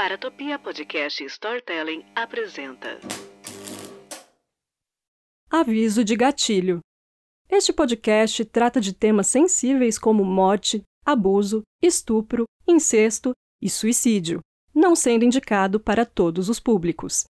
Paratopia Podcast Storytelling apresenta. Aviso de gatilho. Este podcast trata de temas sensíveis como morte, abuso, estupro, incesto e suicídio, não sendo indicado para todos os públicos.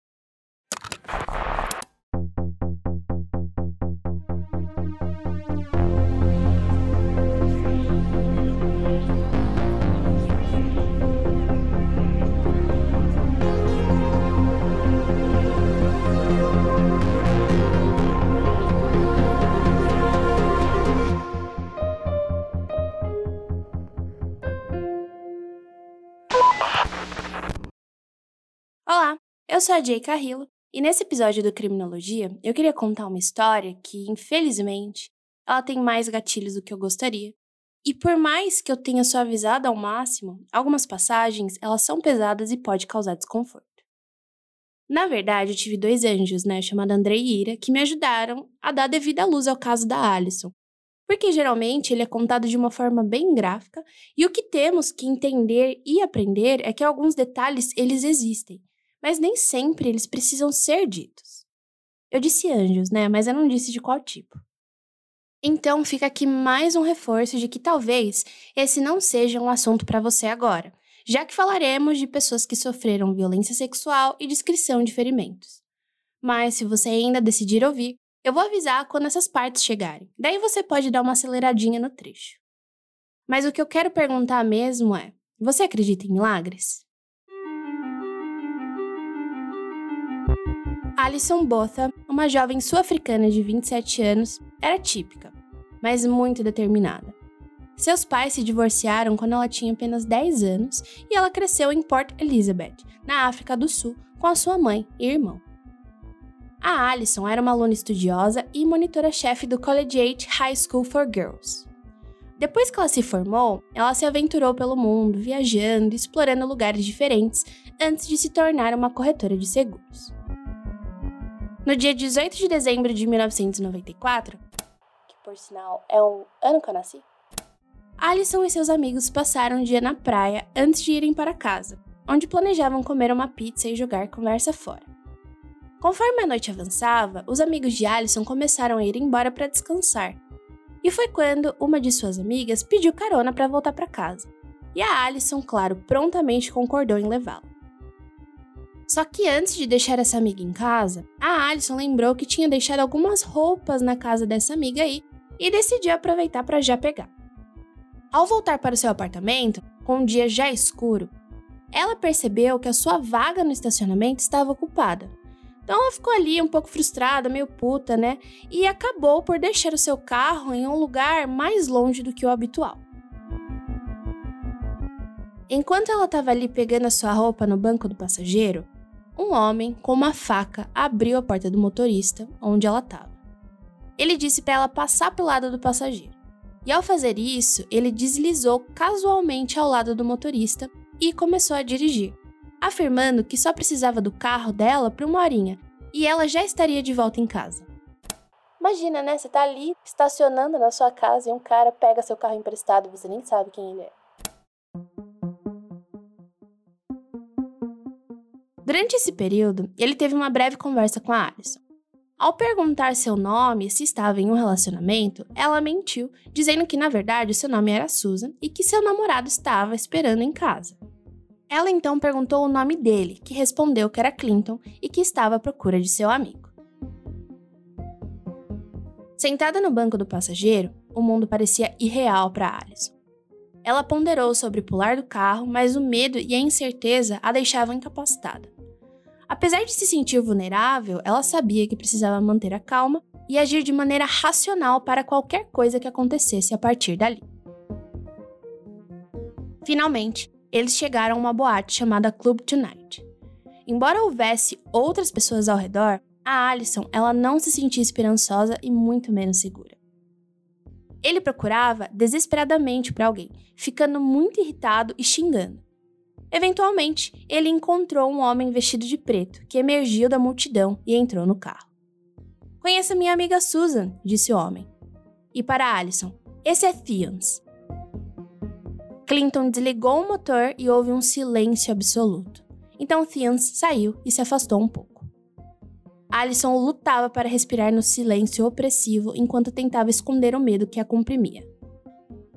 Olá, eu sou a Jay Carrillo e nesse episódio do Criminologia eu queria contar uma história que, infelizmente, ela tem mais gatilhos do que eu gostaria. E por mais que eu tenha suavizado ao máximo, algumas passagens elas são pesadas e pode causar desconforto. Na verdade, eu tive dois anjos, né, chamada André e Ira, que me ajudaram a dar devida luz ao caso da Alison. Porque geralmente ele é contado de uma forma bem gráfica, e o que temos que entender e aprender é que alguns detalhes eles existem, mas nem sempre eles precisam ser ditos. Eu disse anjos, né? Mas eu não disse de qual tipo. Então fica aqui mais um reforço de que talvez esse não seja um assunto para você agora, já que falaremos de pessoas que sofreram violência sexual e descrição de ferimentos. Mas se você ainda decidir ouvir, eu vou avisar quando essas partes chegarem. Daí você pode dar uma aceleradinha no trecho. Mas o que eu quero perguntar mesmo é: você acredita em milagres? Alison Botha, uma jovem sul-africana de 27 anos, era típica, mas muito determinada. Seus pais se divorciaram quando ela tinha apenas 10 anos e ela cresceu em Port Elizabeth, na África do Sul, com a sua mãe e irmão. A Alison era uma aluna estudiosa e monitora-chefe do Collegiate High School for Girls. Depois que ela se formou, ela se aventurou pelo mundo, viajando explorando lugares diferentes antes de se tornar uma corretora de seguros. No dia 18 de dezembro de 1994, que por sinal é o ano que eu nasci, Alison e seus amigos passaram um dia na praia antes de irem para casa, onde planejavam comer uma pizza e jogar conversa fora. Conforme a noite avançava, os amigos de Alison começaram a ir embora para descansar. E foi quando uma de suas amigas pediu carona para voltar para casa. E a Alison, claro, prontamente concordou em levá-la. Só que antes de deixar essa amiga em casa, a Alison lembrou que tinha deixado algumas roupas na casa dessa amiga aí e decidiu aproveitar para já pegar. Ao voltar para o seu apartamento, com um dia já escuro, ela percebeu que a sua vaga no estacionamento estava ocupada. Então ela ficou ali um pouco frustrada, meio puta, né? E acabou por deixar o seu carro em um lugar mais longe do que o habitual. Enquanto ela estava ali pegando a sua roupa no banco do passageiro, um homem com uma faca abriu a porta do motorista, onde ela estava. Ele disse para ela passar pelo lado do passageiro. E ao fazer isso, ele deslizou casualmente ao lado do motorista e começou a dirigir, afirmando que só precisava do carro dela por uma horinha e ela já estaria de volta em casa. Imagina, né? Você tá ali estacionando na sua casa e um cara pega seu carro emprestado você nem sabe quem ele é. Durante esse período, ele teve uma breve conversa com a Alison. Ao perguntar seu nome e se estava em um relacionamento, ela mentiu, dizendo que na verdade seu nome era Susan e que seu namorado estava esperando em casa. Ela então perguntou o nome dele, que respondeu que era Clinton e que estava à procura de seu amigo. Sentada no banco do passageiro, o mundo parecia irreal para Alison. Ela ponderou sobre pular do carro, mas o medo e a incerteza a deixavam incapacitada. Apesar de se sentir vulnerável, ela sabia que precisava manter a calma e agir de maneira racional para qualquer coisa que acontecesse a partir dali. Finalmente, eles chegaram a uma boate chamada Club Tonight. Embora houvesse outras pessoas ao redor, a Alison ela não se sentia esperançosa e muito menos segura. Ele procurava desesperadamente por alguém, ficando muito irritado e xingando. Eventualmente, ele encontrou um homem vestido de preto que emergiu da multidão e entrou no carro. Conheça minha amiga Susan, disse o homem. E para Alison, esse é Theons. Clinton desligou o motor e houve um silêncio absoluto. Então Theans saiu e se afastou um pouco. Alison lutava para respirar no silêncio opressivo enquanto tentava esconder o medo que a comprimia.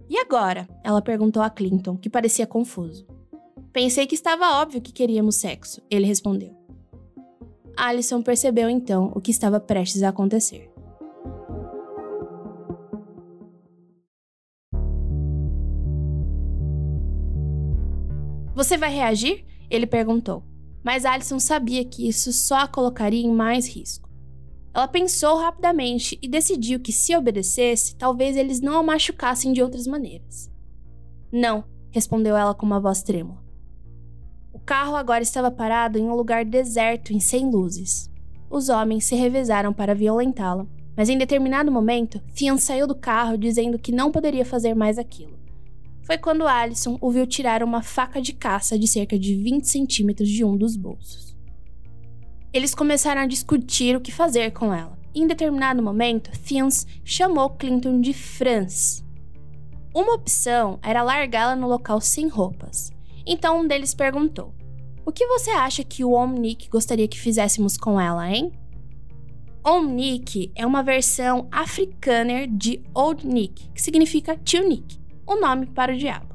E agora? Ela perguntou a Clinton, que parecia confuso. Pensei que estava óbvio que queríamos sexo, ele respondeu. Alison percebeu então o que estava prestes a acontecer. Você vai reagir? Ele perguntou. Mas Alison sabia que isso só a colocaria em mais risco. Ela pensou rapidamente e decidiu que, se obedecesse, talvez eles não a machucassem de outras maneiras. Não, respondeu ela com uma voz trêmula. Carro agora estava parado em um lugar deserto e sem luzes. Os homens se revezaram para violentá-la, mas em determinado momento, Fian saiu do carro dizendo que não poderia fazer mais aquilo. Foi quando Alison o viu tirar uma faca de caça de cerca de 20 centímetros de um dos bolsos. Eles começaram a discutir o que fazer com ela. Em determinado momento, Fians chamou Clinton de Franz. Uma opção era largá-la no local sem roupas. Então um deles perguntou: O que você acha que o Omnick gostaria que fizéssemos com ela, hein? Omnick é uma versão africana de Old Nick, que significa tio Nick o nome para o diabo.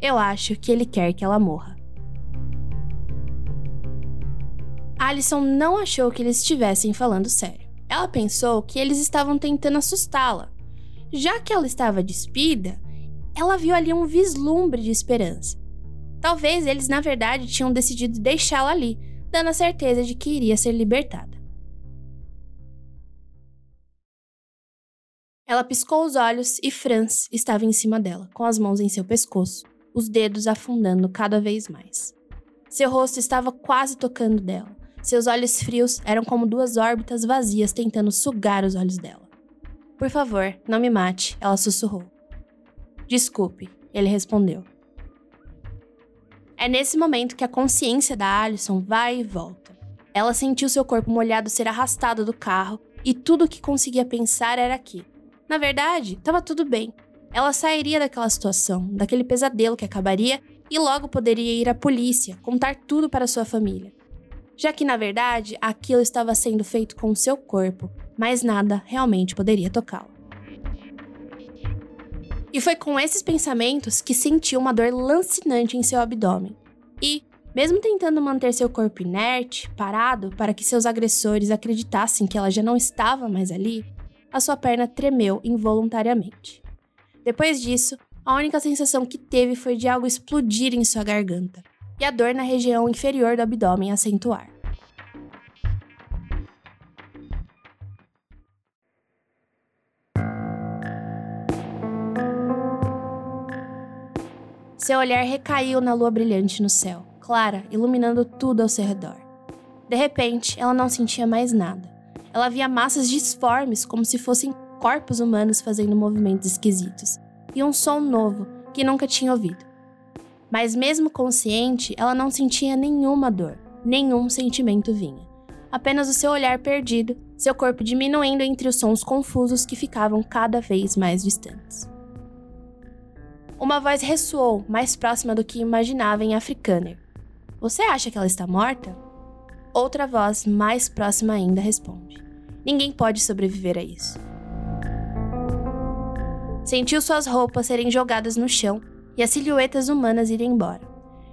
Eu acho que ele quer que ela morra. Alison não achou que eles estivessem falando sério. Ela pensou que eles estavam tentando assustá-la. Já que ela estava despida, ela viu ali um vislumbre de esperança. Talvez eles, na verdade, tinham decidido deixá-la ali, dando a certeza de que iria ser libertada. Ela piscou os olhos e Franz estava em cima dela, com as mãos em seu pescoço, os dedos afundando cada vez mais. Seu rosto estava quase tocando dela. Seus olhos frios eram como duas órbitas vazias tentando sugar os olhos dela. Por favor, não me mate, ela sussurrou. Desculpe, ele respondeu. É nesse momento que a consciência da Alison vai e volta. Ela sentiu seu corpo molhado ser arrastado do carro e tudo o que conseguia pensar era aqui, na verdade, estava tudo bem. Ela sairia daquela situação, daquele pesadelo que acabaria e logo poderia ir à polícia, contar tudo para sua família. Já que, na verdade, aquilo estava sendo feito com seu corpo, mas nada realmente poderia tocá-lo. E foi com esses pensamentos que sentiu uma dor lancinante em seu abdômen. E, mesmo tentando manter seu corpo inerte, parado, para que seus agressores acreditassem que ela já não estava mais ali, a sua perna tremeu involuntariamente. Depois disso, a única sensação que teve foi de algo explodir em sua garganta e a dor na região inferior do abdômen acentuar. Seu olhar recaiu na lua brilhante no céu, clara, iluminando tudo ao seu redor. De repente, ela não sentia mais nada. Ela via massas disformes, como se fossem corpos humanos fazendo movimentos esquisitos, e um som novo que nunca tinha ouvido. Mas, mesmo consciente, ela não sentia nenhuma dor, nenhum sentimento vinha. Apenas o seu olhar perdido, seu corpo diminuindo entre os sons confusos que ficavam cada vez mais distantes. Uma voz ressoou, mais próxima do que imaginava em africâner. Você acha que ela está morta? Outra voz, mais próxima ainda, responde. Ninguém pode sobreviver a isso. Sentiu suas roupas serem jogadas no chão e as silhuetas humanas irem embora.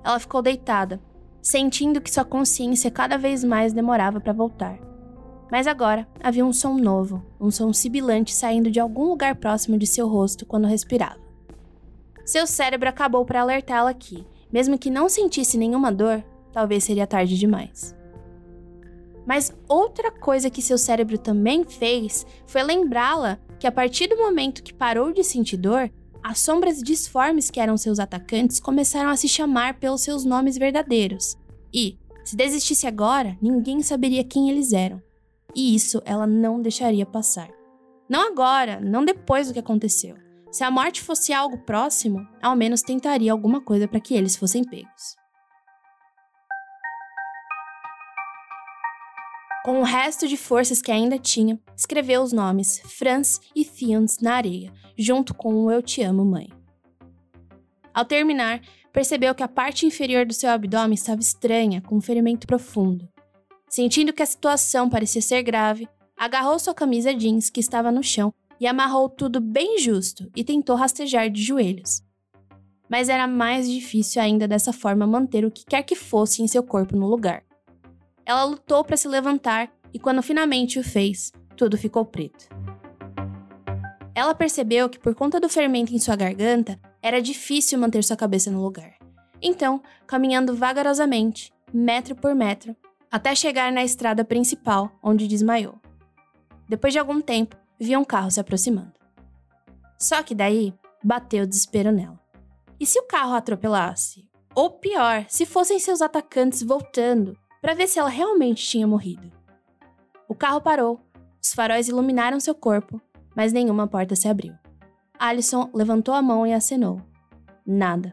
Ela ficou deitada, sentindo que sua consciência cada vez mais demorava para voltar. Mas agora havia um som novo, um som sibilante saindo de algum lugar próximo de seu rosto quando respirava. Seu cérebro acabou para alertá-la que, mesmo que não sentisse nenhuma dor, talvez seria tarde demais. Mas outra coisa que seu cérebro também fez foi lembrá-la que a partir do momento que parou de sentir dor, as sombras disformes que eram seus atacantes começaram a se chamar pelos seus nomes verdadeiros. E, se desistisse agora, ninguém saberia quem eles eram. E isso ela não deixaria passar. Não agora, não depois do que aconteceu. Se a morte fosse algo próximo, ao menos tentaria alguma coisa para que eles fossem pegos. Com o resto de forças que ainda tinha, escreveu os nomes Franz e Fions na areia, junto com o Eu Te Amo, Mãe. Ao terminar, percebeu que a parte inferior do seu abdômen estava estranha, com um ferimento profundo. Sentindo que a situação parecia ser grave, agarrou sua camisa jeans que estava no chão e amarrou tudo bem justo e tentou rastejar de joelhos. Mas era mais difícil ainda dessa forma manter o que quer que fosse em seu corpo no lugar. Ela lutou para se levantar e, quando finalmente o fez, tudo ficou preto. Ela percebeu que, por conta do fermento em sua garganta, era difícil manter sua cabeça no lugar. Então, caminhando vagarosamente, metro por metro, até chegar na estrada principal, onde desmaiou. Depois de algum tempo, viu um carro se aproximando. Só que daí, bateu o desespero nela. E se o carro atropelasse? Ou pior, se fossem seus atacantes voltando para ver se ela realmente tinha morrido? O carro parou, os faróis iluminaram seu corpo, mas nenhuma porta se abriu. Alison levantou a mão e acenou. Nada.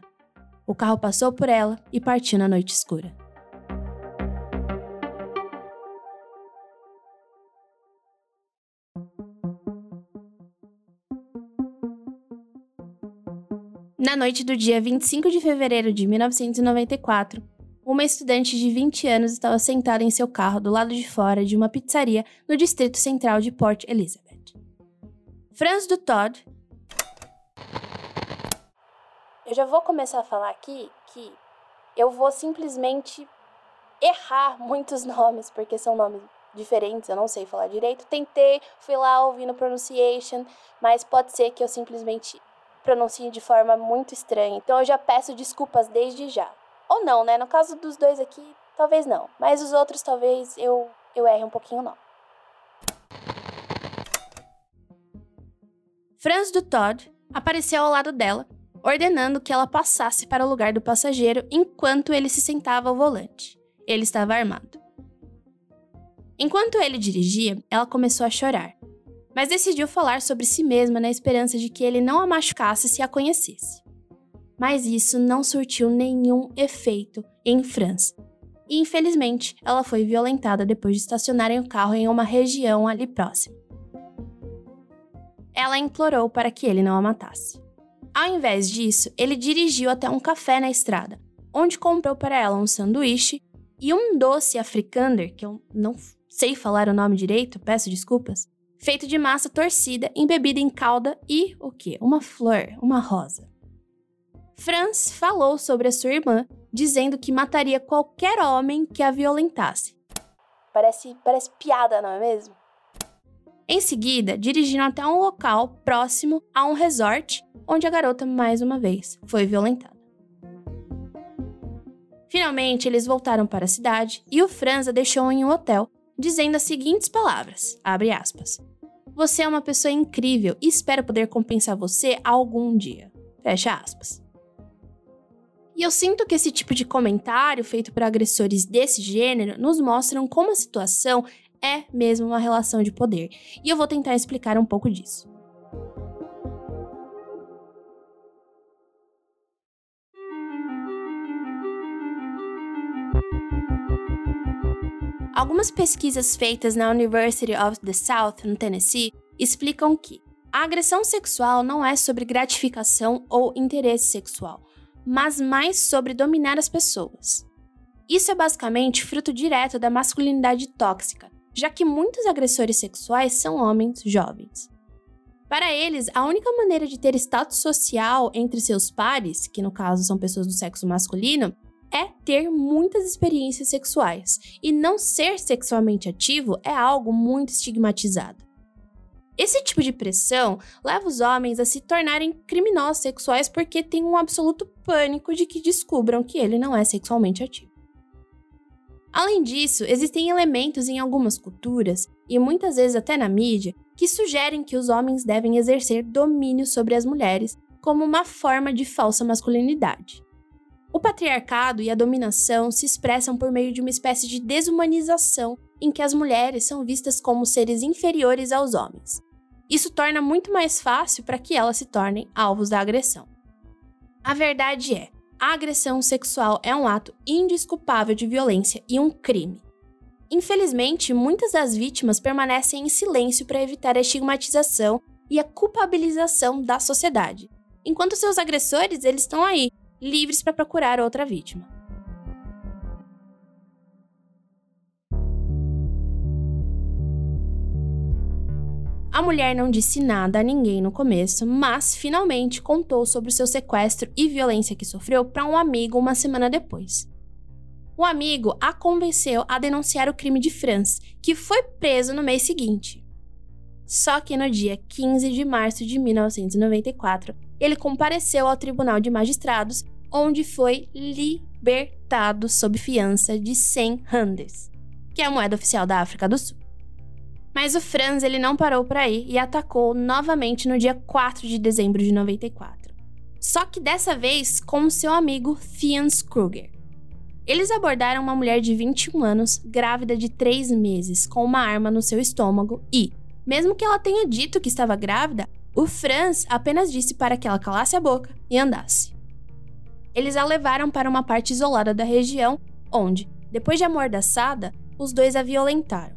O carro passou por ela e partiu na noite escura. Na noite do dia 25 de fevereiro de 1994, uma estudante de 20 anos estava sentada em seu carro do lado de fora de uma pizzaria no distrito central de Port Elizabeth. Franz do Todd. Eu já vou começar a falar aqui que eu vou simplesmente errar muitos nomes, porque são nomes diferentes, eu não sei falar direito. Tentei, fui lá ouvindo pronunciation, mas pode ser que eu simplesmente pronuncie de forma muito estranha. Então eu já peço desculpas desde já. Ou não, né? No caso dos dois aqui, talvez não. Mas os outros talvez eu, eu erre um pouquinho não. Franz do Todd apareceu ao lado dela, ordenando que ela passasse para o lugar do passageiro enquanto ele se sentava ao volante. Ele estava armado. Enquanto ele dirigia, ela começou a chorar mas decidiu falar sobre si mesma na esperança de que ele não a machucasse se a conhecesse. Mas isso não surtiu nenhum efeito em Franz. E infelizmente, ela foi violentada depois de estacionarem o carro em uma região ali próxima. Ela implorou para que ele não a matasse. Ao invés disso, ele dirigiu até um café na estrada, onde comprou para ela um sanduíche e um doce afrikaner, que eu não sei falar o nome direito, peço desculpas, feito de massa torcida, embebida em calda e o que? Uma flor, uma rosa. Franz falou sobre a sua irmã, dizendo que mataria qualquer homem que a violentasse. Parece, parece piada, não é mesmo? Em seguida, dirigiram até um local próximo a um resort, onde a garota mais uma vez foi violentada. Finalmente, eles voltaram para a cidade e o Franz a deixou em um hotel, dizendo as seguintes palavras: abre aspas. Você é uma pessoa incrível e espero poder compensar você algum dia. Fecha aspas. E eu sinto que esse tipo de comentário feito por agressores desse gênero nos mostram como a situação é mesmo uma relação de poder. E eu vou tentar explicar um pouco disso. Algumas pesquisas feitas na University of the South, no Tennessee, explicam que a agressão sexual não é sobre gratificação ou interesse sexual, mas mais sobre dominar as pessoas. Isso é basicamente fruto direto da masculinidade tóxica, já que muitos agressores sexuais são homens jovens. Para eles, a única maneira de ter status social entre seus pares, que no caso são pessoas do sexo masculino, é ter muitas experiências sexuais, e não ser sexualmente ativo é algo muito estigmatizado. Esse tipo de pressão leva os homens a se tornarem criminosos sexuais porque tem um absoluto pânico de que descubram que ele não é sexualmente ativo. Além disso, existem elementos em algumas culturas, e muitas vezes até na mídia, que sugerem que os homens devem exercer domínio sobre as mulheres como uma forma de falsa masculinidade. O patriarcado e a dominação se expressam por meio de uma espécie de desumanização em que as mulheres são vistas como seres inferiores aos homens. Isso torna muito mais fácil para que elas se tornem alvos da agressão. A verdade é, a agressão sexual é um ato indisculpável de violência e um crime. Infelizmente, muitas das vítimas permanecem em silêncio para evitar a estigmatização e a culpabilização da sociedade. Enquanto seus agressores, eles estão aí, livres para procurar outra vítima. A mulher não disse nada a ninguém no começo, mas finalmente contou sobre o seu sequestro e violência que sofreu para um amigo uma semana depois. O amigo a convenceu a denunciar o crime de Franz, que foi preso no mês seguinte. Só que no dia 15 de março de 1994, ele compareceu ao Tribunal de Magistrados, onde foi libertado sob fiança de 100 randes, que é a moeda oficial da África do Sul. Mas o Franz ele não parou por aí e atacou novamente no dia 4 de dezembro de 94. Só que dessa vez com seu amigo Fians Kruger. Eles abordaram uma mulher de 21 anos, grávida de 3 meses, com uma arma no seu estômago e, mesmo que ela tenha dito que estava grávida, o Franz apenas disse para que ela calasse a boca e andasse. Eles a levaram para uma parte isolada da região, onde, depois de amordaçada, os dois a violentaram.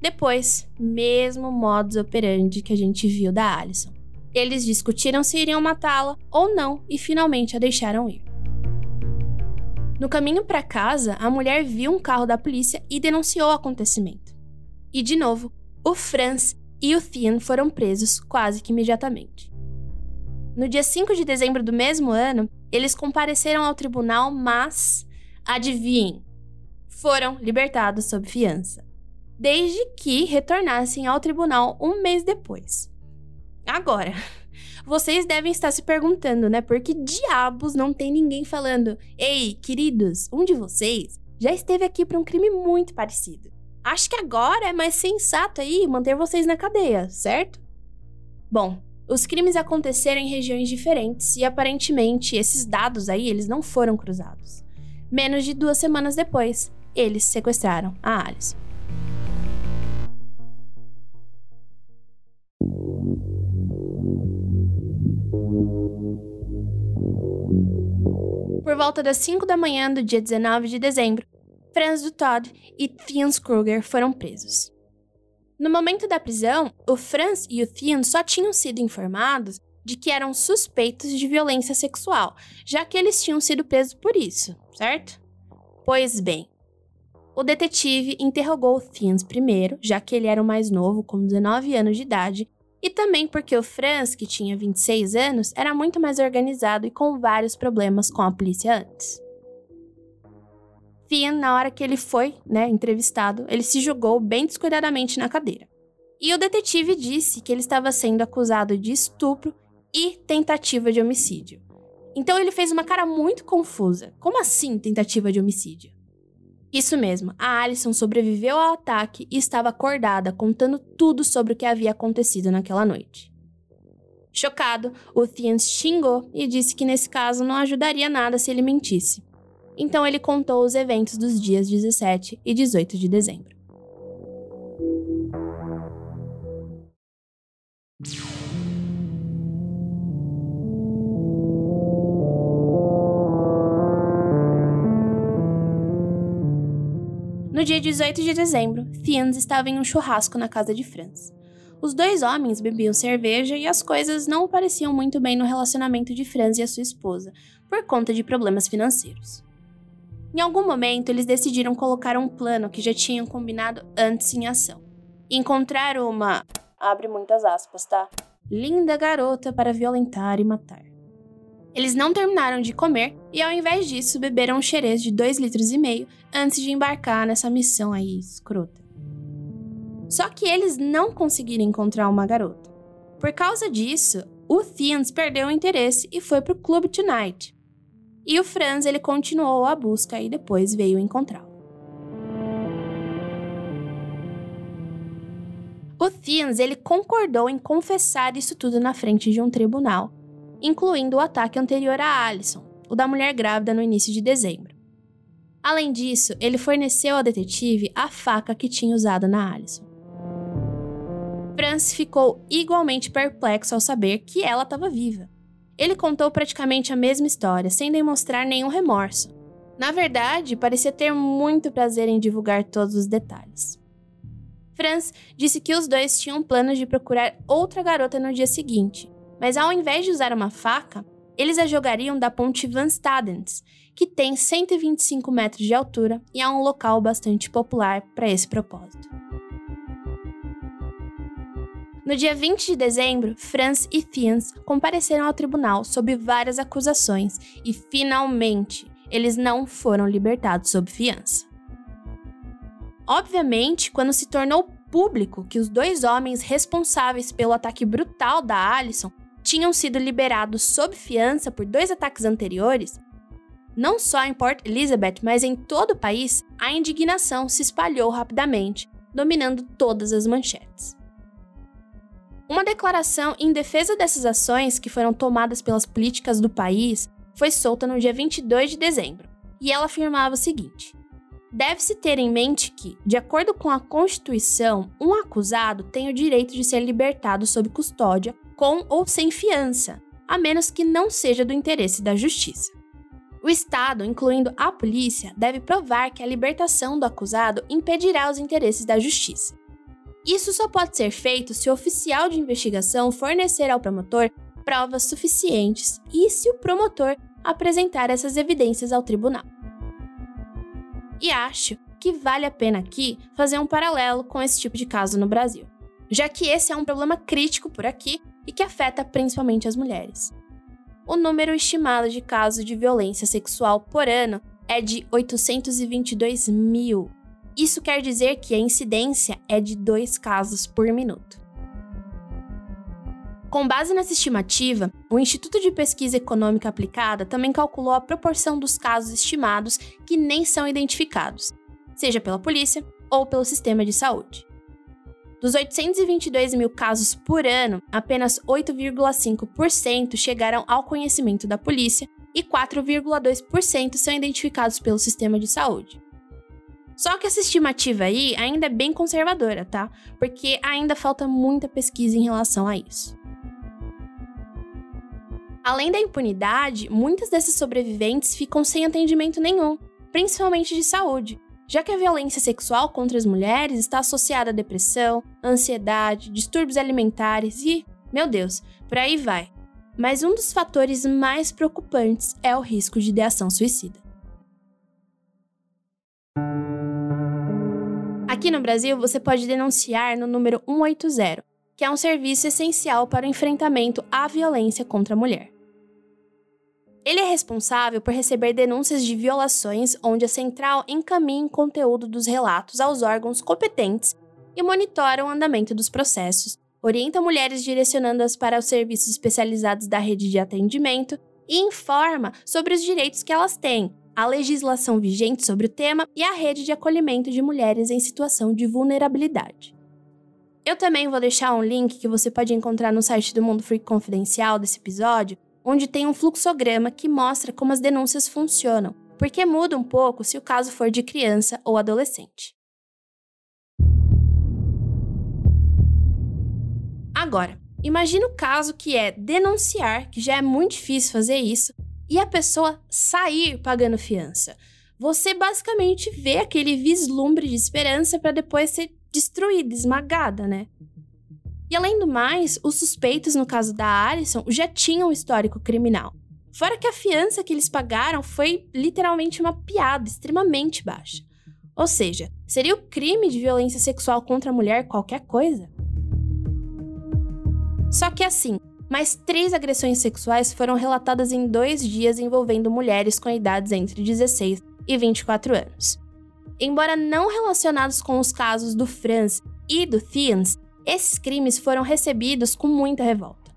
Depois, mesmo modus operandi que a gente viu da Alison. Eles discutiram se iriam matá-la ou não e finalmente a deixaram ir. No caminho para casa, a mulher viu um carro da polícia e denunciou o acontecimento. E de novo, o Franz e o Thien foram presos quase que imediatamente. No dia 5 de dezembro do mesmo ano, eles compareceram ao tribunal, mas, adivinhem, foram libertados sob fiança desde que retornassem ao tribunal um mês depois. Agora, vocês devem estar se perguntando, né? Por que diabos não tem ninguém falando: Ei, queridos, um de vocês já esteve aqui para um crime muito parecido. Acho que agora é mais sensato aí manter vocês na cadeia, certo? Bom, os crimes aconteceram em regiões diferentes e aparentemente esses dados aí eles não foram cruzados. Menos de duas semanas depois, eles sequestraram a Alice. Por volta das 5 da manhã do dia 19 de dezembro, Franz do Todd e Thiens Kruger foram presos. No momento da prisão, o Franz e o Thien só tinham sido informados de que eram suspeitos de violência sexual, já que eles tinham sido presos por isso, certo? Pois bem, o detetive interrogou o Thiens primeiro, já que ele era o mais novo, com 19 anos de idade, e também porque o Franz, que tinha 26 anos, era muito mais organizado e com vários problemas com a polícia antes. Fian, na hora que ele foi né, entrevistado, ele se jogou bem descuidadamente na cadeira. E o detetive disse que ele estava sendo acusado de estupro e tentativa de homicídio. Então ele fez uma cara muito confusa. Como assim tentativa de homicídio? Isso mesmo, a Alison sobreviveu ao ataque e estava acordada, contando tudo sobre o que havia acontecido naquela noite. Chocado, o Thiens xingou e disse que nesse caso não ajudaria nada se ele mentisse. Então ele contou os eventos dos dias 17 e 18 de dezembro. No dia 18 de dezembro, Fians estava em um churrasco na casa de Franz. Os dois homens bebiam cerveja e as coisas não pareciam muito bem no relacionamento de Franz e a sua esposa, por conta de problemas financeiros. Em algum momento, eles decidiram colocar um plano que já tinham combinado antes em ação. Encontrar uma. abre muitas aspas, tá? Linda garota para violentar e matar. Eles não terminaram de comer e, ao invés disso, beberam um xerez de 2 litros e meio antes de embarcar nessa missão aí escrota. Só que eles não conseguiram encontrar uma garota. Por causa disso, o Thiens perdeu o interesse e foi pro Club Tonight. E o Franz ele continuou a busca e depois veio encontrá-lo. O Thiens ele concordou em confessar isso tudo na frente de um tribunal incluindo o ataque anterior a Alison, o da mulher grávida no início de dezembro. Além disso, ele forneceu ao detetive a faca que tinha usado na Alison. Franz ficou igualmente perplexo ao saber que ela estava viva. Ele contou praticamente a mesma história, sem demonstrar nenhum remorso. Na verdade, parecia ter muito prazer em divulgar todos os detalhes. Franz disse que os dois tinham planos de procurar outra garota no dia seguinte, mas ao invés de usar uma faca, eles a jogariam da ponte Van Stadens, que tem 125 metros de altura e é um local bastante popular para esse propósito. No dia 20 de dezembro, Franz e Fians compareceram ao tribunal sob várias acusações e, finalmente, eles não foram libertados sob fiança. Obviamente, quando se tornou público que os dois homens responsáveis pelo ataque brutal da Alison tinham sido liberados sob fiança por dois ataques anteriores, não só em Port Elizabeth, mas em todo o país, a indignação se espalhou rapidamente, dominando todas as manchetes. Uma declaração em defesa dessas ações que foram tomadas pelas políticas do país foi solta no dia 22 de dezembro, e ela afirmava o seguinte: Deve-se ter em mente que, de acordo com a Constituição, um acusado tem o direito de ser libertado sob custódia, com ou sem fiança, a menos que não seja do interesse da justiça. O Estado, incluindo a polícia, deve provar que a libertação do acusado impedirá os interesses da justiça. Isso só pode ser feito se o oficial de investigação fornecer ao promotor provas suficientes e se o promotor apresentar essas evidências ao tribunal. E acho que vale a pena aqui fazer um paralelo com esse tipo de caso no Brasil, já que esse é um problema crítico por aqui e que afeta principalmente as mulheres. O número estimado de casos de violência sexual por ano é de 822 mil. Isso quer dizer que a incidência é de dois casos por minuto. Com base nessa estimativa, o Instituto de Pesquisa Econômica Aplicada também calculou a proporção dos casos estimados que nem são identificados, seja pela polícia ou pelo sistema de saúde. Dos 822 mil casos por ano, apenas 8,5% chegaram ao conhecimento da polícia e 4,2% são identificados pelo sistema de saúde. Só que essa estimativa aí ainda é bem conservadora, tá? Porque ainda falta muita pesquisa em relação a isso. Além da impunidade, muitas dessas sobreviventes ficam sem atendimento nenhum, principalmente de saúde, já que a violência sexual contra as mulheres está associada a depressão, ansiedade, distúrbios alimentares e, meu Deus, por aí vai. Mas um dos fatores mais preocupantes é o risco de ideação suicida. Aqui no Brasil, você pode denunciar no número 180, que é um serviço essencial para o enfrentamento à violência contra a mulher. Ele é responsável por receber denúncias de violações, onde a central encaminha o conteúdo dos relatos aos órgãos competentes e monitora o andamento dos processos, orienta mulheres direcionando-as para os serviços especializados da rede de atendimento e informa sobre os direitos que elas têm, a legislação vigente sobre o tema e a rede de acolhimento de mulheres em situação de vulnerabilidade. Eu também vou deixar um link que você pode encontrar no site do Mundo Freak Confidencial desse episódio, onde tem um fluxograma que mostra como as denúncias funcionam, porque muda um pouco se o caso for de criança ou adolescente. Agora, imagine o caso que é denunciar, que já é muito difícil fazer isso, e a pessoa sair pagando fiança. Você basicamente vê aquele vislumbre de esperança para depois ser destruída, esmagada, né? E além do mais, os suspeitos no caso da Alison já tinham um histórico criminal. Fora que a fiança que eles pagaram foi literalmente uma piada extremamente baixa. Ou seja, seria o crime de violência sexual contra a mulher qualquer coisa? Só que assim, mais três agressões sexuais foram relatadas em dois dias envolvendo mulheres com idades entre 16 e 24 anos. Embora não relacionados com os casos do Franz e do Thiens, esses crimes foram recebidos com muita revolta.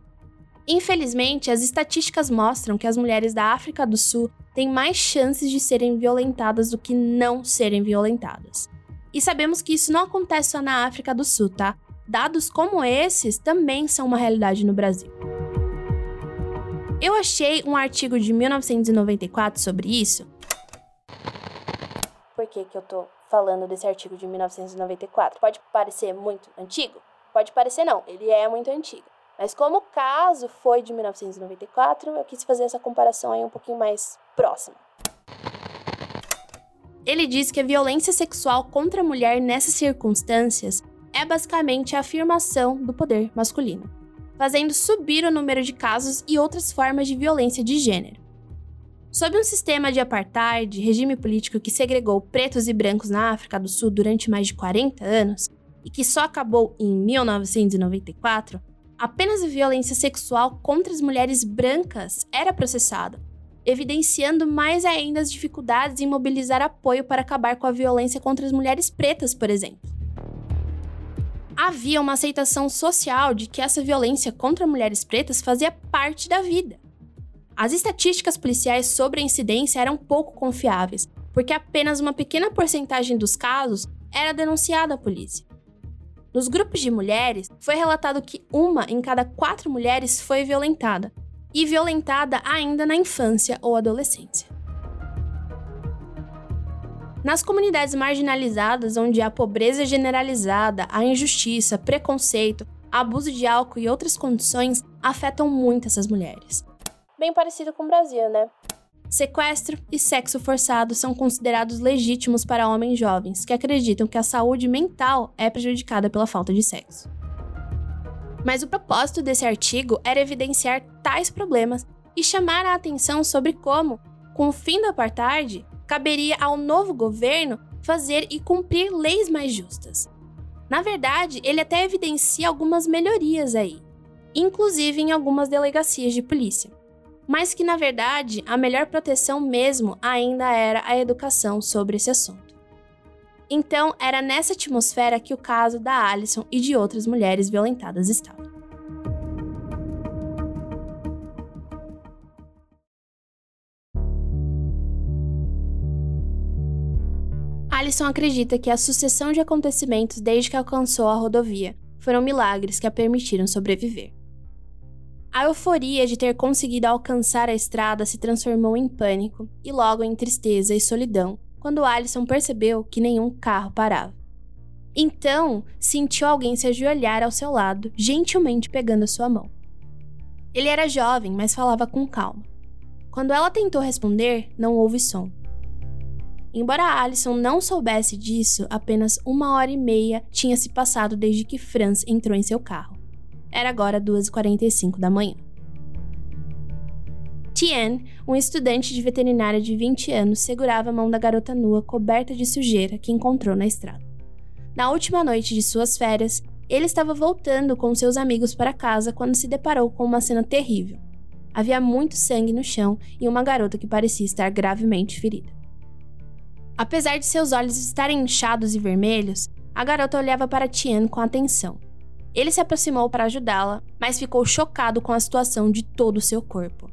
Infelizmente, as estatísticas mostram que as mulheres da África do Sul têm mais chances de serem violentadas do que não serem violentadas. E sabemos que isso não acontece só na África do Sul, tá? Dados como esses também são uma realidade no Brasil. Eu achei um artigo de 1994 sobre isso. Por que, que eu tô falando desse artigo de 1994? Pode parecer muito antigo, Pode parecer não, ele é muito antigo. Mas como o caso foi de 1994, eu quis fazer essa comparação aí um pouquinho mais próxima. Ele diz que a violência sexual contra a mulher nessas circunstâncias é basicamente a afirmação do poder masculino. fazendo subir o número de casos e outras formas de violência de gênero. Sob um sistema de apartheid, regime político que segregou pretos e brancos na África do Sul durante mais de 40 anos e que só acabou em 1994, apenas a violência sexual contra as mulheres brancas era processada, evidenciando mais ainda as dificuldades em mobilizar apoio para acabar com a violência contra as mulheres pretas, por exemplo. Havia uma aceitação social de que essa violência contra mulheres pretas fazia parte da vida. As estatísticas policiais sobre a incidência eram pouco confiáveis, porque apenas uma pequena porcentagem dos casos era denunciada à polícia. Nos grupos de mulheres, foi relatado que uma em cada quatro mulheres foi violentada, e violentada ainda na infância ou adolescência. Nas comunidades marginalizadas, onde há pobreza generalizada, a injustiça, preconceito, abuso de álcool e outras condições afetam muito essas mulheres bem parecido com o Brasil, né? Sequestro e sexo forçado são considerados legítimos para homens jovens que acreditam que a saúde mental é prejudicada pela falta de sexo. Mas o propósito desse artigo era evidenciar tais problemas e chamar a atenção sobre como, com o fim do apartheid, caberia ao novo governo fazer e cumprir leis mais justas. Na verdade, ele até evidencia algumas melhorias aí, inclusive em algumas delegacias de polícia mas que na verdade a melhor proteção mesmo ainda era a educação sobre esse assunto. Então, era nessa atmosfera que o caso da Alison e de outras mulheres violentadas estava. Alison acredita que a sucessão de acontecimentos desde que alcançou a rodovia foram milagres que a permitiram sobreviver. A euforia de ter conseguido alcançar a estrada se transformou em pânico e logo em tristeza e solidão quando Alison percebeu que nenhum carro parava. Então, sentiu alguém se ajoelhar ao seu lado, gentilmente pegando a sua mão. Ele era jovem, mas falava com calma. Quando ela tentou responder, não houve som. Embora Alison não soubesse disso, apenas uma hora e meia tinha se passado desde que Franz entrou em seu carro. Era agora 2h45 da manhã. Tien, um estudante de veterinária de 20 anos, segurava a mão da garota nua coberta de sujeira que encontrou na estrada. Na última noite de suas férias, ele estava voltando com seus amigos para casa quando se deparou com uma cena terrível. Havia muito sangue no chão e uma garota que parecia estar gravemente ferida. Apesar de seus olhos estarem inchados e vermelhos, a garota olhava para Tien com atenção. Ele se aproximou para ajudá-la, mas ficou chocado com a situação de todo o seu corpo.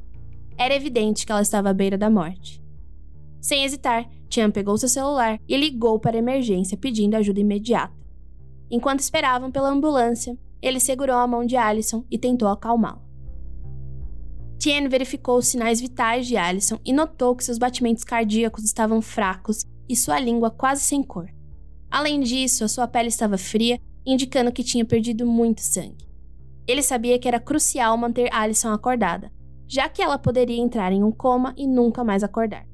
Era evidente que ela estava à beira da morte. Sem hesitar, Tian pegou seu celular e ligou para a emergência pedindo ajuda imediata. Enquanto esperavam pela ambulância, ele segurou a mão de Alison e tentou acalmá-la. Tien verificou os sinais vitais de Alison e notou que seus batimentos cardíacos estavam fracos e sua língua quase sem cor. Além disso, a sua pele estava fria indicando que tinha perdido muito sangue. Ele sabia que era crucial manter Alison acordada, já que ela poderia entrar em um coma e nunca mais acordar.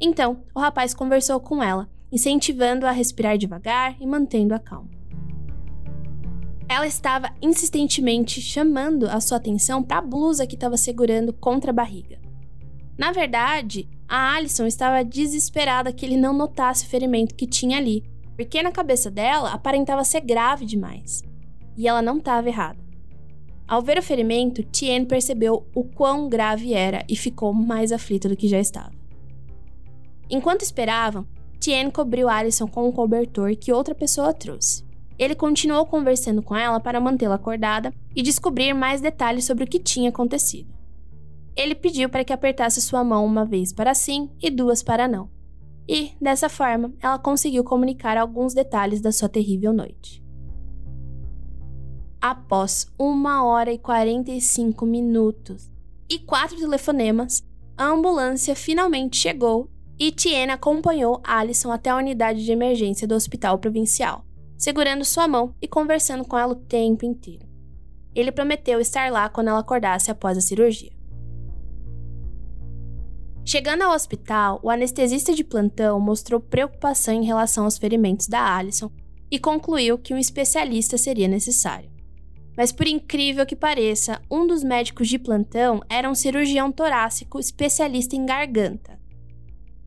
Então, o rapaz conversou com ela, incentivando-a a respirar devagar e mantendo-a calma. Ela estava insistentemente chamando a sua atenção para a blusa que estava segurando contra a barriga. Na verdade, a Alison estava desesperada que ele não notasse o ferimento que tinha ali porque na cabeça dela aparentava ser grave demais. E ela não estava errada. Ao ver o ferimento, Tien percebeu o quão grave era e ficou mais aflita do que já estava. Enquanto esperavam, Tien cobriu Alison com um cobertor que outra pessoa trouxe. Ele continuou conversando com ela para mantê-la acordada e descobrir mais detalhes sobre o que tinha acontecido. Ele pediu para que apertasse sua mão uma vez para sim e duas para não e, dessa forma, ela conseguiu comunicar alguns detalhes da sua terrível noite. Após uma hora e 45 minutos e quatro telefonemas, a ambulância finalmente chegou e Tiena acompanhou Alison até a unidade de emergência do hospital provincial, segurando sua mão e conversando com ela o tempo inteiro. Ele prometeu estar lá quando ela acordasse após a cirurgia. Chegando ao hospital, o anestesista de plantão mostrou preocupação em relação aos ferimentos da Alison e concluiu que um especialista seria necessário. Mas por incrível que pareça, um dos médicos de plantão era um cirurgião torácico especialista em garganta.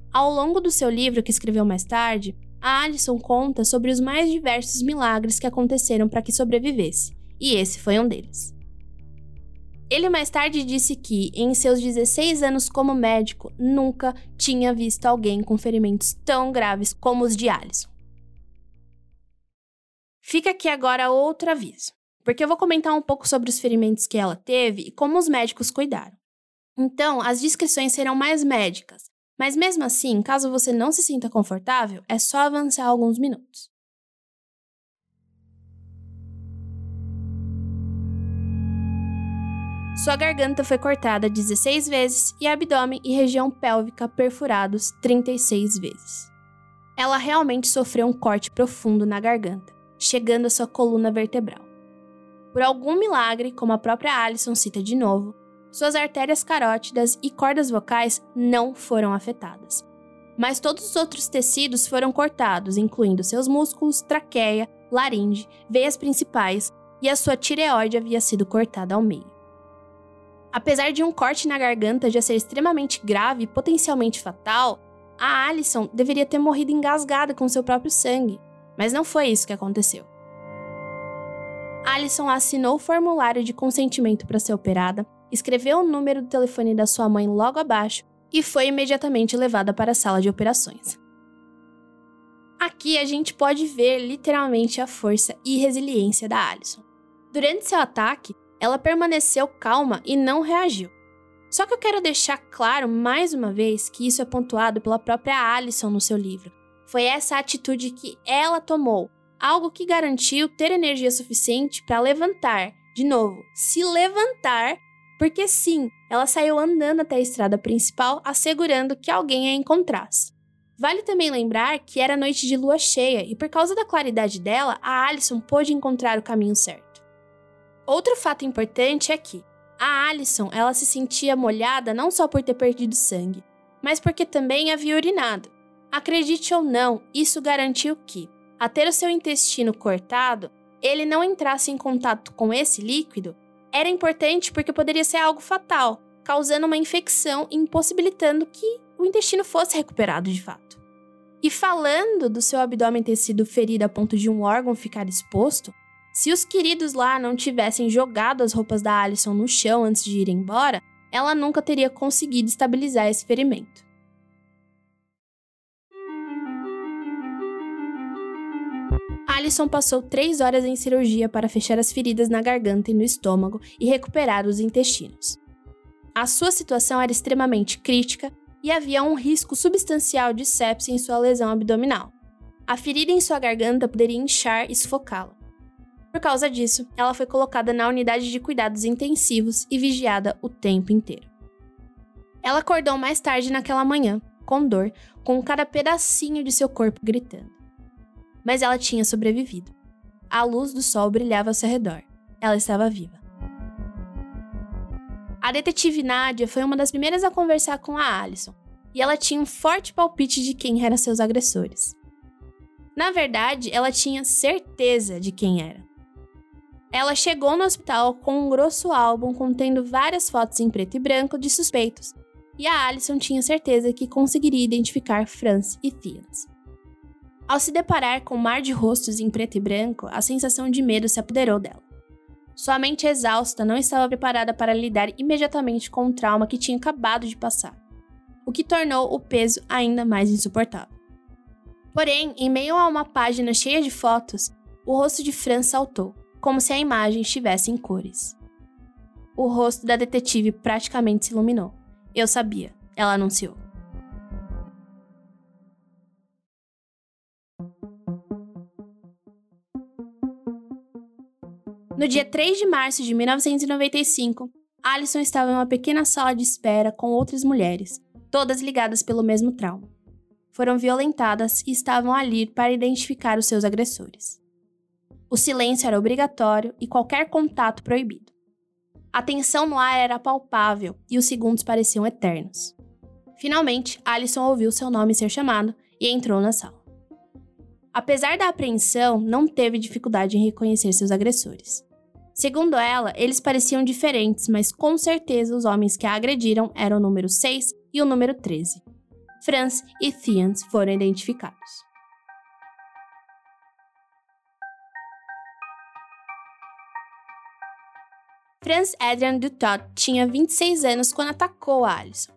Ao longo do seu livro, que escreveu mais tarde, a Alison conta sobre os mais diversos milagres que aconteceram para que sobrevivesse, e esse foi um deles. Ele mais tarde disse que, em seus 16 anos como médico, nunca tinha visto alguém com ferimentos tão graves como os de Alison. Fica aqui agora outro aviso porque eu vou comentar um pouco sobre os ferimentos que ela teve e como os médicos cuidaram. Então, as descrições serão mais médicas, mas mesmo assim, caso você não se sinta confortável, é só avançar alguns minutos. Sua garganta foi cortada 16 vezes e abdômen e região pélvica perfurados 36 vezes. Ela realmente sofreu um corte profundo na garganta, chegando à sua coluna vertebral. Por algum milagre, como a própria Alison cita de novo, suas artérias carótidas e cordas vocais não foram afetadas. Mas todos os outros tecidos foram cortados, incluindo seus músculos, traqueia, laringe, veias principais e a sua tireoide havia sido cortada ao meio. Apesar de um corte na garganta já ser extremamente grave e potencialmente fatal, a Alison deveria ter morrido engasgada com seu próprio sangue, mas não foi isso que aconteceu. Alison assinou o formulário de consentimento para ser operada, escreveu o número do telefone da sua mãe logo abaixo e foi imediatamente levada para a sala de operações. Aqui a gente pode ver literalmente a força e resiliência da Alison. Durante seu ataque, ela permaneceu calma e não reagiu. Só que eu quero deixar claro mais uma vez que isso é pontuado pela própria Alison no seu livro. Foi essa atitude que ela tomou algo que garantiu ter energia suficiente para levantar, de novo, se levantar, porque sim, ela saiu andando até a estrada principal, assegurando que alguém a encontrasse. Vale também lembrar que era noite de lua cheia e por causa da claridade dela, a Alison pôde encontrar o caminho certo. Outro fato importante é que a Alison, ela se sentia molhada não só por ter perdido sangue, mas porque também havia urinado. Acredite ou não, isso garantiu que, a ter o seu intestino cortado, ele não entrasse em contato com esse líquido, era importante porque poderia ser algo fatal, causando uma infecção e impossibilitando que o intestino fosse recuperado de fato. E falando do seu abdômen ter sido ferido a ponto de um órgão ficar exposto, se os queridos lá não tivessem jogado as roupas da Alison no chão antes de ir embora, ela nunca teria conseguido estabilizar esse ferimento. Alison passou três horas em cirurgia para fechar as feridas na garganta e no estômago e recuperar os intestinos. A sua situação era extremamente crítica e havia um risco substancial de sepse em sua lesão abdominal. A ferida em sua garganta poderia inchar e sufocá-la. Por causa disso, ela foi colocada na unidade de cuidados intensivos e vigiada o tempo inteiro. Ela acordou mais tarde naquela manhã, com dor, com cada pedacinho de seu corpo gritando mas ela tinha sobrevivido. A luz do sol brilhava ao seu redor. Ela estava viva. A detetive Nadia foi uma das primeiras a conversar com a Alison, e ela tinha um forte palpite de quem eram seus agressores. Na verdade, ela tinha certeza de quem era. Ela chegou no hospital com um grosso álbum contendo várias fotos em preto e branco de suspeitos, e a Alison tinha certeza que conseguiria identificar Franz e Fians. Ao se deparar com um mar de rostos em preto e branco, a sensação de medo se apoderou dela. Sua mente exausta não estava preparada para lidar imediatamente com o trauma que tinha acabado de passar, o que tornou o peso ainda mais insuportável. Porém, em meio a uma página cheia de fotos, o rosto de Fran saltou, como se a imagem estivesse em cores. O rosto da detetive praticamente se iluminou. Eu sabia, ela anunciou. No dia 3 de março de 1995, Alison estava em uma pequena sala de espera com outras mulheres, todas ligadas pelo mesmo trauma. Foram violentadas e estavam ali para identificar os seus agressores. O silêncio era obrigatório e qualquer contato proibido. A tensão no ar era palpável e os segundos pareciam eternos. Finalmente, Alison ouviu seu nome ser chamado e entrou na sala. Apesar da apreensão, não teve dificuldade em reconhecer seus agressores. Segundo ela, eles pareciam diferentes, mas com certeza os homens que a agrediram eram o número 6 e o número 13. Franz e Thiens foram identificados. Franz Adrian Dutot tinha 26 anos quando atacou a Alison.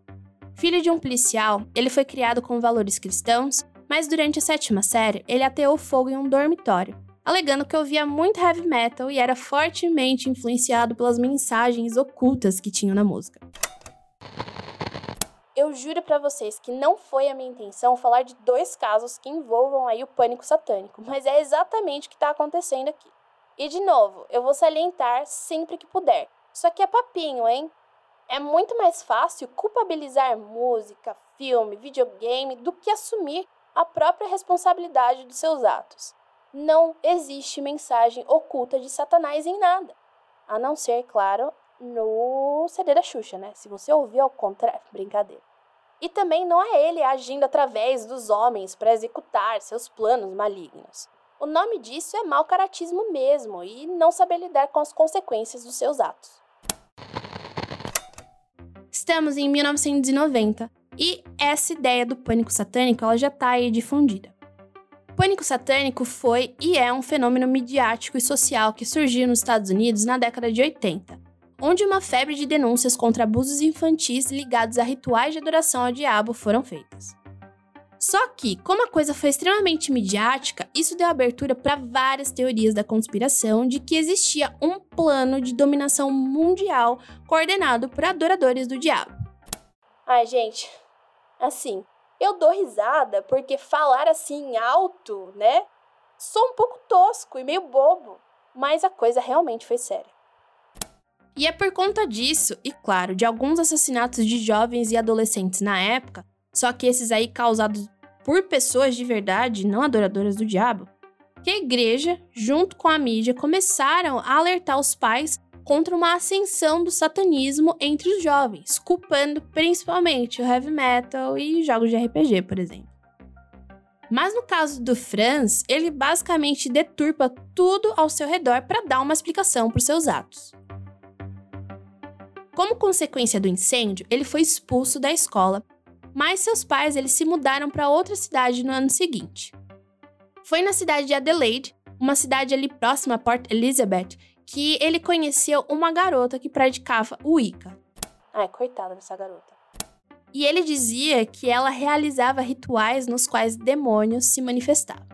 Filho de um policial, ele foi criado com valores cristãos, mas durante a sétima série ele ateou fogo em um dormitório, alegando que ouvia muito heavy metal e era fortemente influenciado pelas mensagens ocultas que tinham na música. Eu juro para vocês que não foi a minha intenção falar de dois casos que envolvam aí o pânico satânico, mas é exatamente o que está acontecendo aqui. E de novo, eu vou salientar sempre que puder. Isso aqui é papinho, hein? É muito mais fácil culpabilizar música, filme, videogame do que assumir a própria responsabilidade dos seus atos. Não existe mensagem oculta de Satanás em nada. A não ser, claro, no CD da Xuxa, né? Se você ouvir ao contrário, brincadeira. E também não é ele agindo através dos homens para executar seus planos malignos. O nome disso é mau caratismo mesmo e não saber lidar com as consequências dos seus atos. Estamos em 1990 e essa ideia do pânico satânico ela já está aí difundida. Pânico satânico foi e é um fenômeno midiático e social que surgiu nos Estados Unidos na década de 80, onde uma febre de denúncias contra abusos infantis ligados a rituais de adoração ao diabo foram feitas. Só que, como a coisa foi extremamente midiática, isso deu abertura para várias teorias da conspiração de que existia um plano de dominação mundial coordenado por adoradores do diabo. Ai, gente, assim, eu dou risada porque falar assim alto, né? Sou um pouco tosco e meio bobo, mas a coisa realmente foi séria. E é por conta disso, e claro, de alguns assassinatos de jovens e adolescentes na época, só que esses aí causados por pessoas de verdade, não adoradoras do diabo, que a igreja, junto com a mídia, começaram a alertar os pais contra uma ascensão do satanismo entre os jovens, culpando principalmente o heavy metal e jogos de RPG, por exemplo. Mas no caso do Franz, ele basicamente deturpa tudo ao seu redor para dar uma explicação para seus atos. Como consequência do incêndio, ele foi expulso da escola mas seus pais eles se mudaram para outra cidade no ano seguinte. Foi na cidade de Adelaide, uma cidade ali próxima a Port Elizabeth, que ele conheceu uma garota que praticava o Wicca. Ai, coitada dessa garota. E ele dizia que ela realizava rituais nos quais demônios se manifestavam.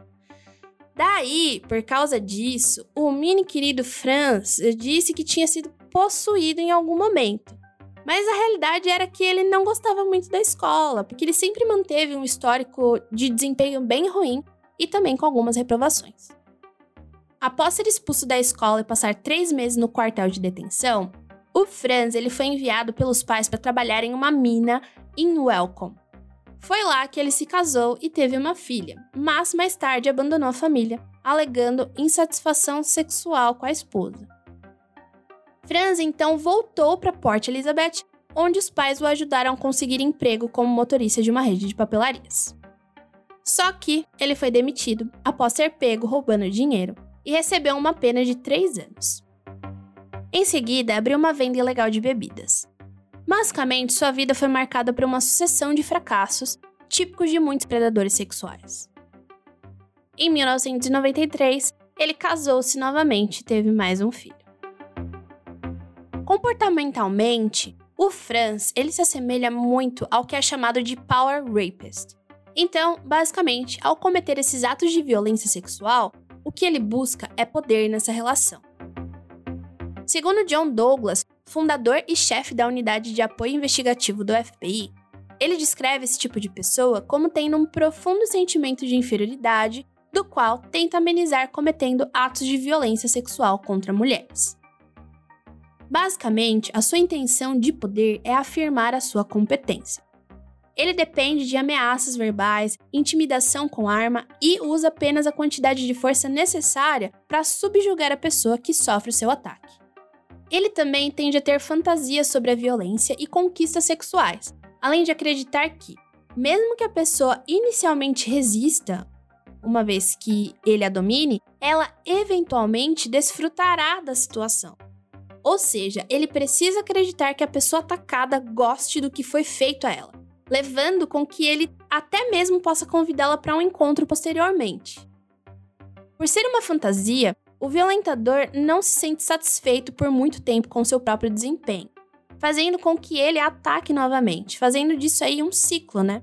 Daí, por causa disso, o mini querido Franz disse que tinha sido possuído em algum momento. Mas a realidade era que ele não gostava muito da escola, porque ele sempre manteve um histórico de desempenho bem ruim e também com algumas reprovações. Após ser expulso da escola e passar três meses no quartel de detenção, o Franz ele foi enviado pelos pais para trabalhar em uma mina em Welcome. Foi lá que ele se casou e teve uma filha, mas mais tarde abandonou a família, alegando insatisfação sexual com a esposa. Franz então voltou para Port Elizabeth, onde os pais o ajudaram a conseguir emprego como motorista de uma rede de papelarias. Só que ele foi demitido após ser pego roubando dinheiro e recebeu uma pena de 3 anos. Em seguida, abriu uma venda ilegal de bebidas. Basicamente, sua vida foi marcada por uma sucessão de fracassos típicos de muitos predadores sexuais. Em 1993, ele casou-se novamente e teve mais um filho. Comportamentalmente, o Franz ele se assemelha muito ao que é chamado de power rapist. Então, basicamente, ao cometer esses atos de violência sexual, o que ele busca é poder nessa relação. Segundo John Douglas, fundador e chefe da unidade de apoio investigativo do FBI, ele descreve esse tipo de pessoa como tendo um profundo sentimento de inferioridade, do qual tenta amenizar cometendo atos de violência sexual contra mulheres. Basicamente, a sua intenção de poder é afirmar a sua competência. Ele depende de ameaças verbais, intimidação com arma e usa apenas a quantidade de força necessária para subjugar a pessoa que sofre o seu ataque. Ele também tende a ter fantasias sobre a violência e conquistas sexuais, além de acreditar que, mesmo que a pessoa inicialmente resista, uma vez que ele a domine, ela eventualmente desfrutará da situação. Ou seja, ele precisa acreditar que a pessoa atacada goste do que foi feito a ela, levando com que ele até mesmo possa convidá-la para um encontro posteriormente. Por ser uma fantasia, o violentador não se sente satisfeito por muito tempo com seu próprio desempenho, fazendo com que ele ataque novamente, fazendo disso aí um ciclo, né?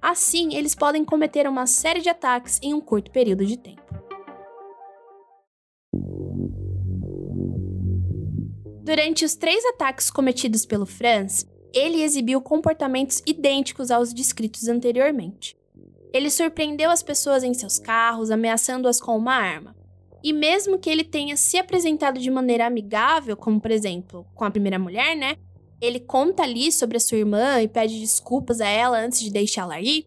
Assim, eles podem cometer uma série de ataques em um curto período de tempo. Durante os três ataques cometidos pelo Franz, ele exibiu comportamentos idênticos aos descritos anteriormente. Ele surpreendeu as pessoas em seus carros, ameaçando-as com uma arma. E mesmo que ele tenha se apresentado de maneira amigável, como por exemplo com a primeira mulher, né? Ele conta ali sobre a sua irmã e pede desculpas a ela antes de deixá-la ir.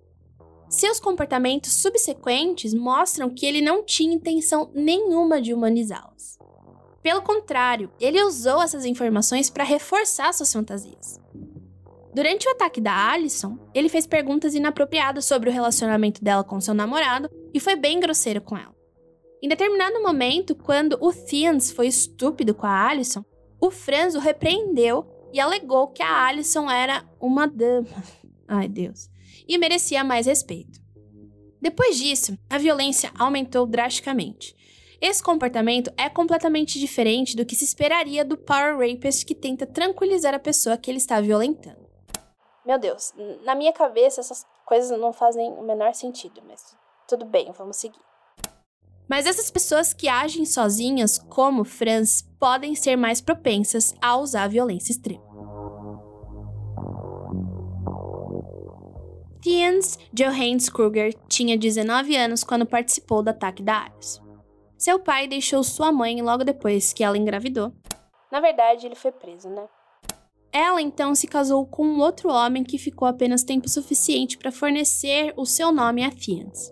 Seus comportamentos subsequentes mostram que ele não tinha intenção nenhuma de humanizá-las. Pelo contrário, ele usou essas informações para reforçar suas fantasias. Durante o ataque da Alison, ele fez perguntas inapropriadas sobre o relacionamento dela com seu namorado e foi bem grosseiro com ela. Em determinado momento, quando o Thians foi estúpido com a Alison, o Franz o repreendeu e alegou que a Alison era uma dama. Ai, Deus. E merecia mais respeito. Depois disso, a violência aumentou drasticamente. Esse comportamento é completamente diferente do que se esperaria do Power Rapist que tenta tranquilizar a pessoa que ele está violentando. Meu Deus, na minha cabeça essas coisas não fazem o menor sentido, mas tudo bem, vamos seguir. Mas essas pessoas que agem sozinhas, como Franz, podem ser mais propensas a usar violência extrema. Jens Johannes Kruger tinha 19 anos quando participou do ataque da Ares. Seu pai deixou sua mãe logo depois que ela engravidou. Na verdade, ele foi preso, né? Ela então se casou com um outro homem que ficou apenas tempo suficiente para fornecer o seu nome a Fians.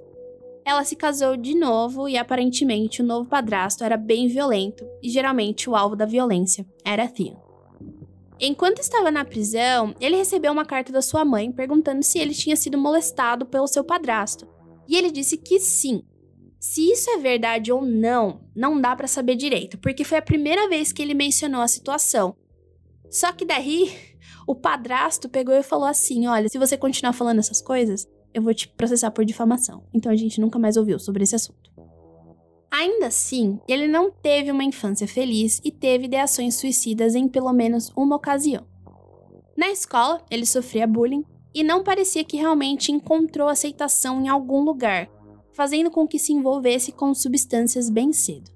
Ela se casou de novo e aparentemente o novo padrasto era bem violento e geralmente o alvo da violência era Theon. Enquanto estava na prisão, ele recebeu uma carta da sua mãe perguntando se ele tinha sido molestado pelo seu padrasto. E ele disse que sim. Se isso é verdade ou não, não dá para saber direito, porque foi a primeira vez que ele mencionou a situação. Só que daí, o padrasto pegou e falou assim: Olha, se você continuar falando essas coisas, eu vou te processar por difamação. Então a gente nunca mais ouviu sobre esse assunto. Ainda assim, ele não teve uma infância feliz e teve ideações suicidas em pelo menos uma ocasião. Na escola, ele sofria bullying e não parecia que realmente encontrou aceitação em algum lugar, fazendo com que se envolvesse com substâncias bem cedo.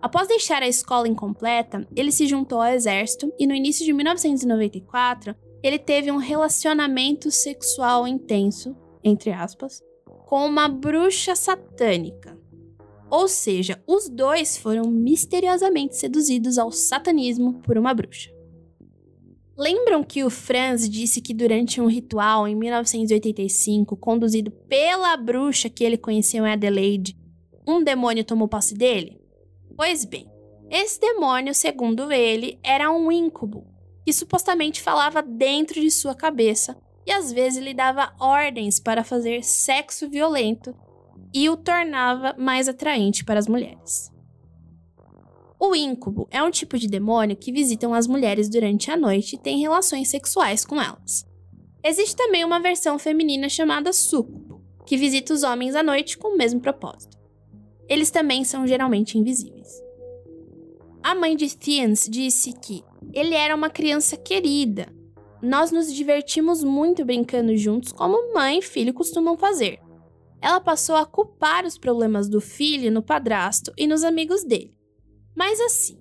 Após deixar a escola incompleta, ele se juntou ao exército e no início de 1994 ele teve um relacionamento sexual intenso, entre aspas, com uma bruxa satânica. Ou seja, os dois foram misteriosamente seduzidos ao satanismo por uma bruxa. Lembram que o Franz disse que durante um ritual em 1985, conduzido pela bruxa que ele conheceu em Adelaide, um demônio tomou posse dele? Pois bem, esse demônio, segundo ele, era um íncubo, que supostamente falava dentro de sua cabeça e às vezes lhe dava ordens para fazer sexo violento e o tornava mais atraente para as mulheres. O íncubo é um tipo de demônio que visitam as mulheres durante a noite e tem relações sexuais com elas. Existe também uma versão feminina chamada súcubo, que visita os homens à noite com o mesmo propósito. Eles também são geralmente invisíveis. A mãe de Thiens disse que ele era uma criança querida. Nós nos divertimos muito brincando juntos, como mãe e filho costumam fazer. Ela passou a culpar os problemas do filho no padrasto e nos amigos dele. Mas assim,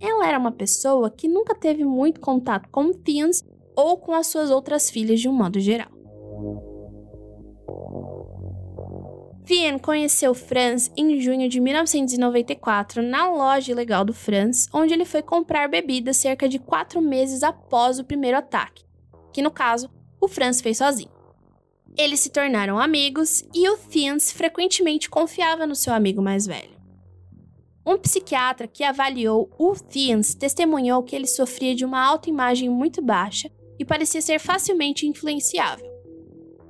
ela era uma pessoa que nunca teve muito contato com Thiens ou com as suas outras filhas de um modo geral. Vien conheceu Franz em junho de 1994 na loja ilegal do Franz, onde ele foi comprar bebida cerca de quatro meses após o primeiro ataque, que no caso o Franz fez sozinho. Eles se tornaram amigos e o Thiens frequentemente confiava no seu amigo mais velho. Um psiquiatra que avaliou o Thiens testemunhou que ele sofria de uma autoimagem muito baixa e parecia ser facilmente influenciável.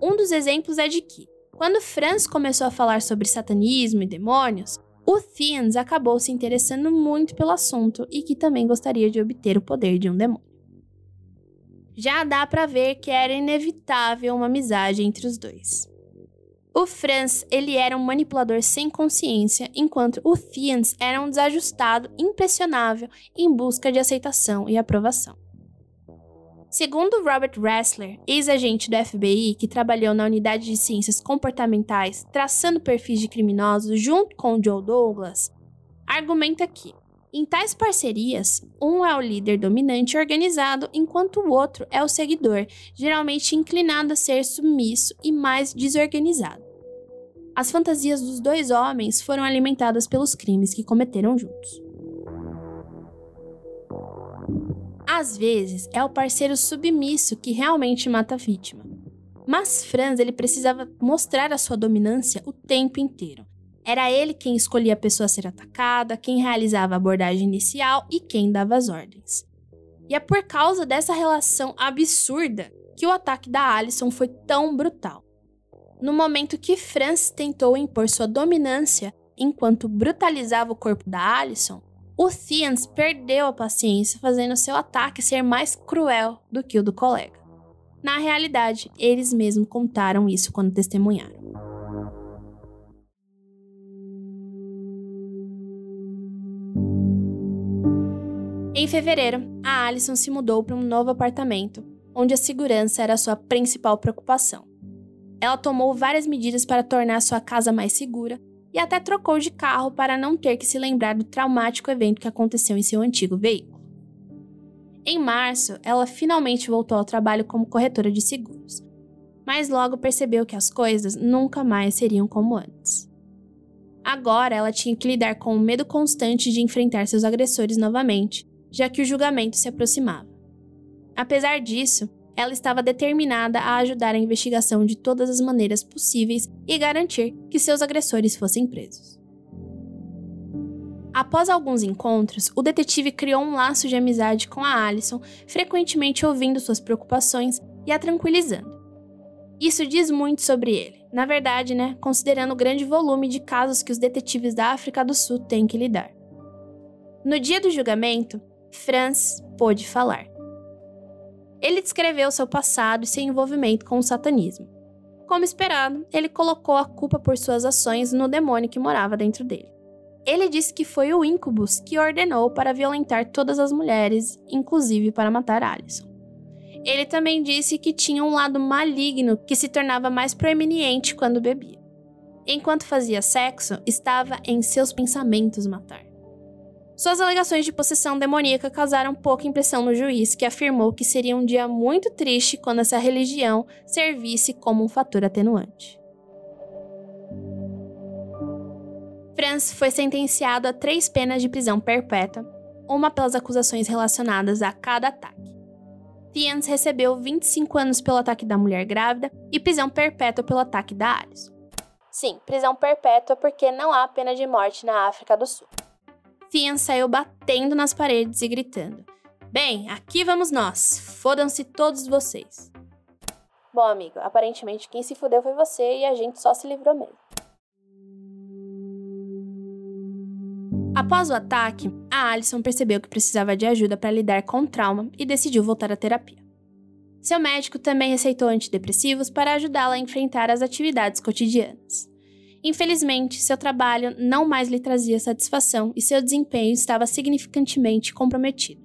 Um dos exemplos é de que, Quando Franz começou a falar sobre satanismo e demônios, o Thiens acabou se interessando muito pelo assunto e que também gostaria de obter o poder de um demônio. Já dá para ver que era inevitável uma amizade entre os dois. O Franz, ele era um manipulador sem consciência, enquanto o Thiens era um desajustado impressionável em busca de aceitação e aprovação. Segundo Robert Ressler, ex-agente do FBI que trabalhou na unidade de ciências comportamentais traçando perfis de criminosos junto com Joe Douglas, argumenta que, em tais parcerias, um é o líder dominante e organizado, enquanto o outro é o seguidor, geralmente inclinado a ser submisso e mais desorganizado. As fantasias dos dois homens foram alimentadas pelos crimes que cometeram juntos. Às vezes, é o parceiro submisso que realmente mata a vítima. Mas Franz ele precisava mostrar a sua dominância o tempo inteiro. Era ele quem escolhia a pessoa a ser atacada, quem realizava a abordagem inicial e quem dava as ordens. E é por causa dessa relação absurda que o ataque da Alison foi tão brutal. No momento que Franz tentou impor sua dominância enquanto brutalizava o corpo da Alison, o Thiens perdeu a paciência, fazendo seu ataque ser mais cruel do que o do colega. Na realidade, eles mesmos contaram isso quando testemunharam. Em fevereiro, a Alison se mudou para um novo apartamento, onde a segurança era sua principal preocupação. Ela tomou várias medidas para tornar sua casa mais segura e até trocou de carro para não ter que se lembrar do traumático evento que aconteceu em seu antigo veículo. Em março, ela finalmente voltou ao trabalho como corretora de seguros, mas logo percebeu que as coisas nunca mais seriam como antes. Agora ela tinha que lidar com o medo constante de enfrentar seus agressores novamente, já que o julgamento se aproximava. Apesar disso, ela estava determinada a ajudar a investigação de todas as maneiras possíveis e garantir que seus agressores fossem presos. Após alguns encontros, o detetive criou um laço de amizade com a Alison, frequentemente ouvindo suas preocupações e a tranquilizando. Isso diz muito sobre ele, na verdade, né, considerando o grande volume de casos que os detetives da África do Sul têm que lidar. No dia do julgamento, Franz pôde falar. Ele descreveu seu passado e seu envolvimento com o satanismo. Como esperado, ele colocou a culpa por suas ações no demônio que morava dentro dele. Ele disse que foi o Incubus que ordenou para violentar todas as mulheres, inclusive para matar Alison. Ele também disse que tinha um lado maligno que se tornava mais proeminente quando bebia. Enquanto fazia sexo, estava em seus pensamentos matar. Suas alegações de possessão demoníaca causaram pouca impressão no juiz, que afirmou que seria um dia muito triste quando essa religião servisse como um fator atenuante. Franz foi sentenciado a três penas de prisão perpétua, uma pelas acusações relacionadas a cada ataque. Thiens recebeu 25 anos pelo ataque da mulher grávida e prisão perpétua pelo ataque da Alice. Sim, prisão perpétua porque não há pena de morte na África do Sul. Fian saiu batendo nas paredes e gritando: Bem, aqui vamos nós. Fodam-se todos vocês. Bom, amigo, aparentemente quem se fudeu foi você e a gente só se livrou mesmo. Após o ataque, a Alison percebeu que precisava de ajuda para lidar com o trauma e decidiu voltar à terapia. Seu médico também receitou antidepressivos para ajudá-la a enfrentar as atividades cotidianas. Infelizmente, seu trabalho não mais lhe trazia satisfação e seu desempenho estava significantemente comprometido.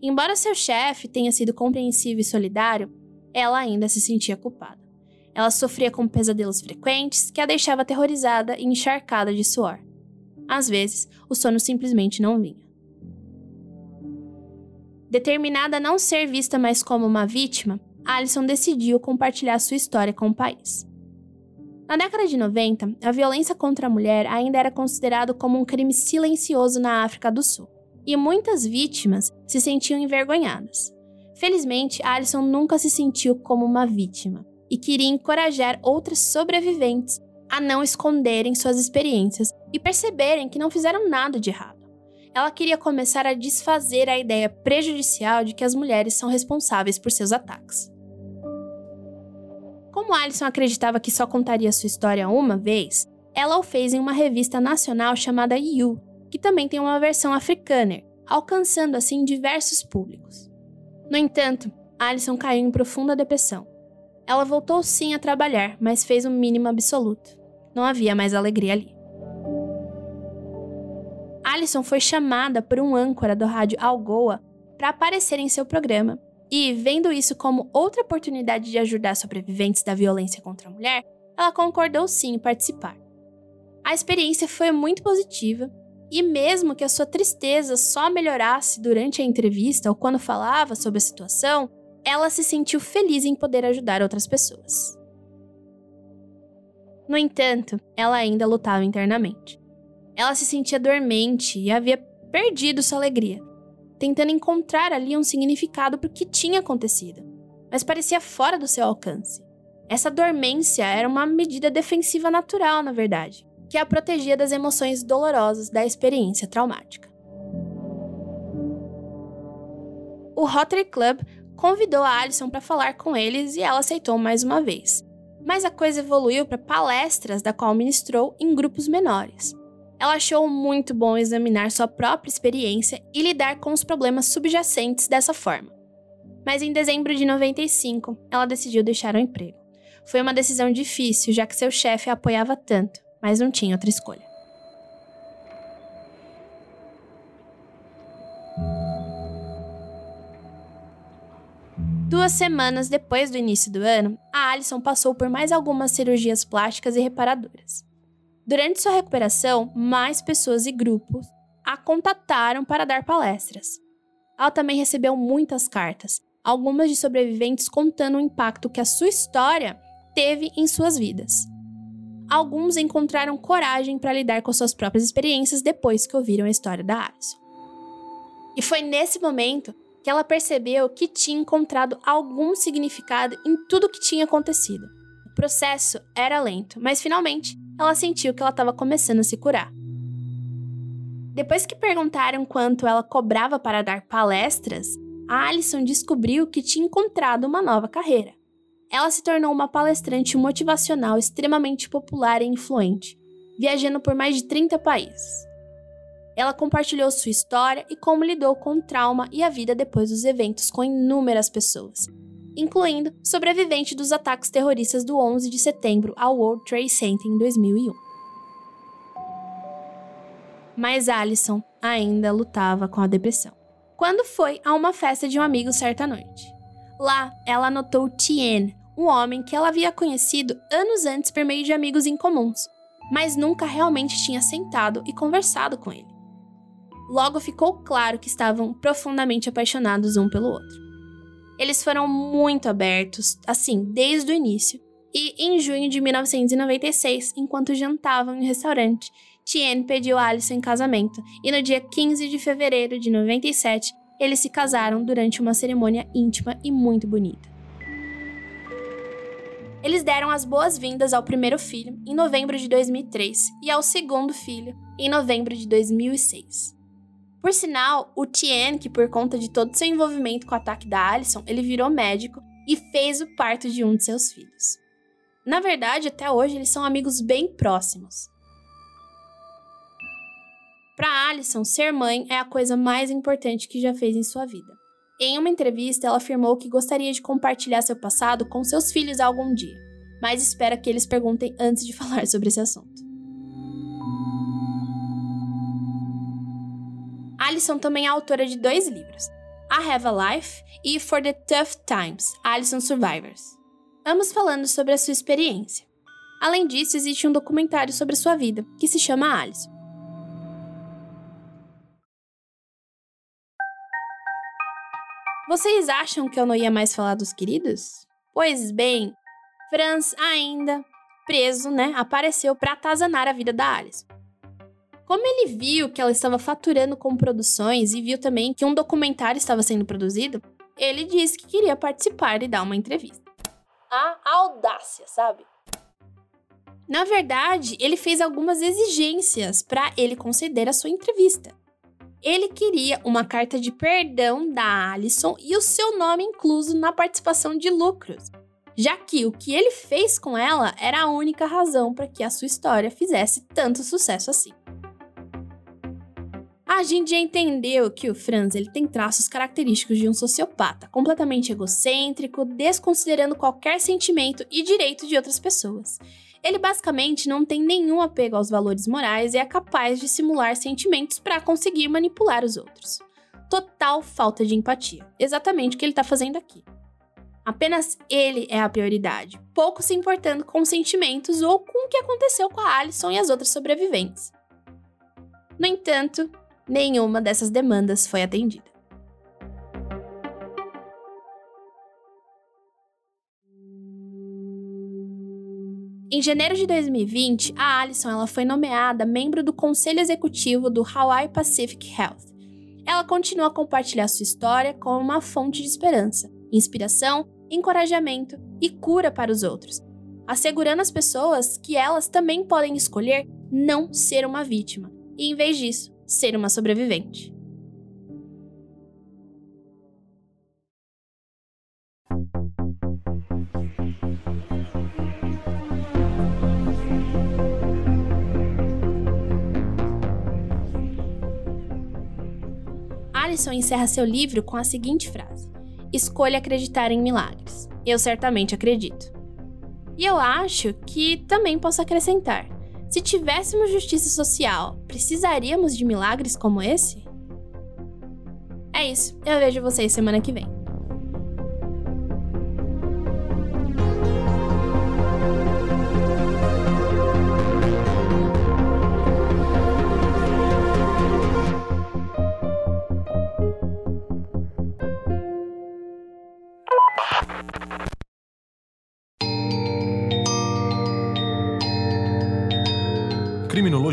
Embora seu chefe tenha sido compreensivo e solidário, ela ainda se sentia culpada. Ela sofria com pesadelos frequentes que a deixava aterrorizada e encharcada de suor. Às vezes, o sono simplesmente não vinha. Determinada a não ser vista mais como uma vítima, Alison decidiu compartilhar sua história com o país. Na década de 90, a violência contra a mulher ainda era considerado como um crime silencioso na África do Sul, e muitas vítimas se sentiam envergonhadas. Felizmente, Alison nunca se sentiu como uma vítima e queria encorajar outras sobreviventes a não esconderem suas experiências e perceberem que não fizeram nada de errado. Ela queria começar a desfazer a ideia prejudicial de que as mulheres são responsáveis por seus ataques. Como Alison acreditava que só contaria sua história uma vez, ela o fez em uma revista nacional chamada You, que também tem uma versão africana, alcançando assim diversos públicos. No entanto, Alison caiu em profunda depressão. Ela voltou sim a trabalhar, mas fez o mínimo absoluto. Não havia mais alegria ali. Alison foi chamada por um âncora do rádio Algoa para aparecer em seu programa e, vendo isso como outra oportunidade de ajudar sobreviventes da violência contra a mulher, ela concordou sim em participar. A experiência foi muito positiva e, mesmo que a sua tristeza só melhorasse durante a entrevista ou quando falava sobre a situação, ela se sentiu feliz em poder ajudar outras pessoas. No entanto, ela ainda lutava internamente. Ela se sentia dormente e havia perdido sua alegria, tentando encontrar ali um significado para o que tinha acontecido, mas parecia fora do seu alcance. Essa dormência era uma medida defensiva natural, na verdade, que a protegia das emoções dolorosas da experiência traumática. O Rotary Club convidou a Alison para falar com eles e ela aceitou mais uma vez. Mas a coisa evoluiu para palestras da qual ministrou em grupos menores. Ela achou muito bom examinar sua própria experiência e lidar com os problemas subjacentes dessa forma. Mas em dezembro de 95, ela decidiu deixar o emprego. Foi uma decisão difícil, já que seu chefe a apoiava tanto, mas não tinha outra escolha. Duas semanas depois do início do ano, a Alison passou por mais algumas cirurgias plásticas e reparadoras. Durante sua recuperação, mais pessoas e grupos a contataram para dar palestras. Ela também recebeu muitas cartas, algumas de sobreviventes contando o impacto que a sua história teve em suas vidas. Alguns encontraram coragem para lidar com suas próprias experiências depois que ouviram a história da Alison. E foi nesse momento que ela percebeu que tinha encontrado algum significado em tudo o que tinha acontecido. O processo era lento, mas finalmente ela sentiu que ela estava começando a se curar. Depois que perguntaram quanto ela cobrava para dar palestras, a Alison descobriu que tinha encontrado uma nova carreira. Ela se tornou uma palestrante motivacional extremamente popular e influente, viajando por mais de 30 países. Ela compartilhou sua história e como lidou com o trauma e a vida depois dos eventos com inúmeras pessoas, incluindo sobrevivente dos ataques terroristas do 11 de setembro ao World Trade Center em 2001. Mas Alison ainda lutava com a depressão. Quando foi a uma festa de um amigo certa noite. Lá, ela notou Tien, um homem que ela havia conhecido anos antes por meio de amigos incomuns, mas nunca realmente tinha sentado e conversado com ele. Logo ficou claro que estavam profundamente apaixonados um pelo outro. Eles foram muito abertos, assim, desde o início. E em junho de 1996, enquanto jantavam em um restaurante, Tien pediu Alison em casamento, e no dia 15 de fevereiro de 97, eles se casaram durante uma cerimônia íntima e muito bonita. Eles deram as boas-vindas ao primeiro filho em novembro de 2003 e ao segundo filho em novembro de 2006. Por sinal, o Tien, que por conta de todo seu envolvimento com o ataque da Alison, ele virou médico e fez o parto de um de seus filhos. Na verdade, até hoje eles são amigos bem próximos. Para Alison, ser mãe é a coisa mais importante que já fez em sua vida. Em uma entrevista, ela afirmou que gostaria de compartilhar seu passado com seus filhos algum dia, mas espera que eles perguntem antes de falar sobre esse assunto. Alison também é autora de dois livros, I Have a Life e For the Tough Times, Alison Survivors. Ambos falando sobre a sua experiência. Além disso, existe um documentário sobre sua vida, que se chama Alison. Vocês acham que eu não ia mais falar dos queridos? Pois bem, Franz ainda, preso, né, apareceu para atazanar a vida da Alison. Como ele viu que ela estava faturando com produções e viu também que um documentário estava sendo produzido, ele disse que queria participar e dar uma entrevista. A audácia, sabe? Na verdade, ele fez algumas exigências para ele conceder a sua entrevista. Ele queria uma carta de perdão da Alison e o seu nome incluso na participação de lucros. já que o que ele fez com ela era a única razão para que a sua história fizesse tanto sucesso assim. A gente já entendeu que o Franz ele tem traços característicos de um sociopata, completamente egocêntrico, desconsiderando qualquer sentimento e direito de outras pessoas. Ele basicamente não tem nenhum apego aos valores morais e é capaz de simular sentimentos para conseguir manipular os outros. Total falta de empatia. Exatamente o que ele está fazendo aqui. Apenas ele é a prioridade, pouco se importando com sentimentos ou com o que aconteceu com a Alison e as outras sobreviventes. No entanto, nenhuma dessas demandas foi atendida. Em janeiro de 2020, a Alison ela foi nomeada membro do conselho executivo do Hawaii Pacific Health. Ela continua a compartilhar sua história como uma fonte de esperança, inspiração, encorajamento e cura para os outros, assegurando às pessoas que elas também podem escolher não ser uma vítima e, em vez disso, ser uma sobrevivente. Alison encerra seu livro com a seguinte frase: Escolha acreditar em milagres. Eu certamente acredito. E eu acho que também posso acrescentar: se tivéssemos justiça social, precisaríamos de milagres como esse? É isso, eu vejo vocês semana que vem.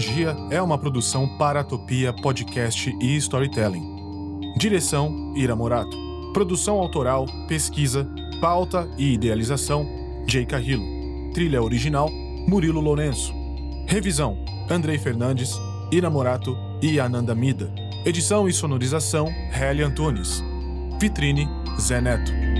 Criminologia é uma produção para Topia Podcast e Storytelling. Direção: Ira Morato. Produção autoral, pesquisa, pauta e idealização: Jay Carrillo. Trilha original: Murilo Lourenço. Revisão: Andrei Fernandes, Ira Morato e Ananda Mida. Edição e sonorização: Helly Antunes. Vitrine: Zé Neto.